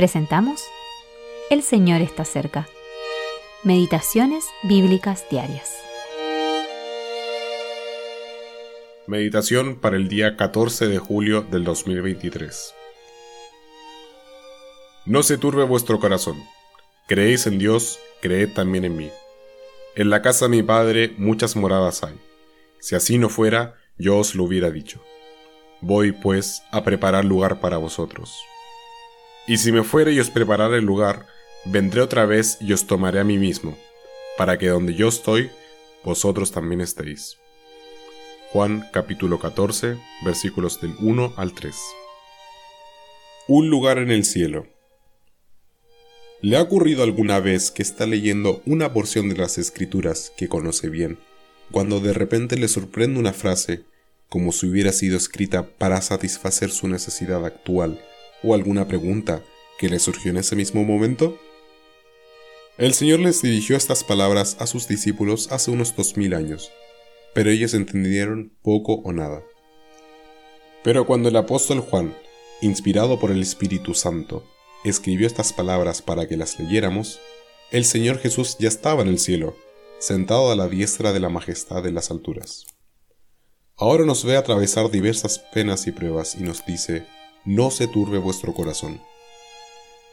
Presentamos El Señor está cerca. Meditaciones Bíblicas Diarias. Meditación para el día 14 de julio del 2023. No se turbe vuestro corazón. Creéis en Dios, creed también en mí. En la casa de mi Padre muchas moradas hay. Si así no fuera, yo os lo hubiera dicho. Voy, pues, a preparar lugar para vosotros. Y si me fuere y os preparare el lugar, vendré otra vez y os tomaré a mí mismo, para que donde yo estoy, vosotros también estéis. Juan capítulo 14, versículos del 1 al 3. Un lugar en el cielo. ¿Le ha ocurrido alguna vez que está leyendo una porción de las escrituras que conoce bien, cuando de repente le sorprende una frase, como si hubiera sido escrita para satisfacer su necesidad actual o alguna pregunta que le surgió en ese mismo momento? El Señor les dirigió estas palabras a sus discípulos hace unos dos mil años, pero ellos entendieron poco o nada. Pero cuando el apóstol Juan, inspirado por el Espíritu Santo, escribió estas palabras para que las leyéramos, el Señor Jesús ya estaba en el cielo, sentado a la diestra de la majestad de las alturas. Ahora nos ve atravesar diversas penas y pruebas y nos dice, no se turbe vuestro corazón.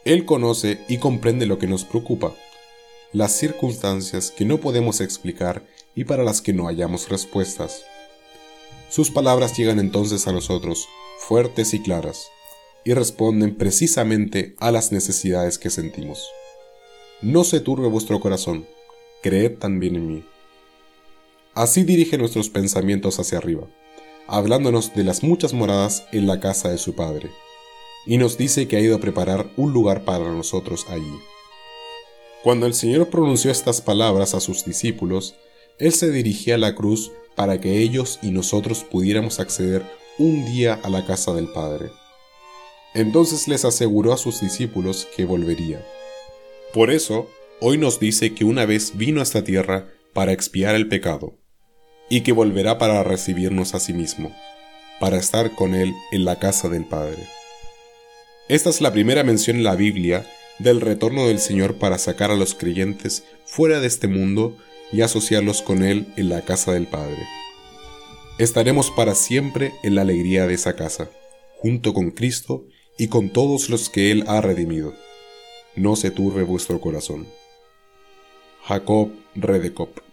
Él conoce y comprende lo que nos preocupa, las circunstancias que no podemos explicar y para las que no hallamos respuestas. Sus palabras llegan entonces a nosotros, fuertes y claras, y responden precisamente a las necesidades que sentimos. No se turbe vuestro corazón, creed también en mí. Así dirige nuestros pensamientos hacia arriba hablándonos de las muchas moradas en la casa de su Padre, y nos dice que ha ido a preparar un lugar para nosotros allí. Cuando el Señor pronunció estas palabras a sus discípulos, Él se dirigía a la cruz para que ellos y nosotros pudiéramos acceder un día a la casa del Padre. Entonces les aseguró a sus discípulos que volvería. Por eso, hoy nos dice que una vez vino a esta tierra para expiar el pecado, y que volverá para recibirnos a sí mismo, para estar con Él en la casa del Padre. Esta es la primera mención en la Biblia del retorno del Señor para sacar a los creyentes fuera de este mundo y asociarlos con Él en la casa del Padre. Estaremos para siempre en la alegría de esa casa, junto con Cristo y con todos los que Él ha redimido. No se turbe vuestro corazón. Jacob Redekop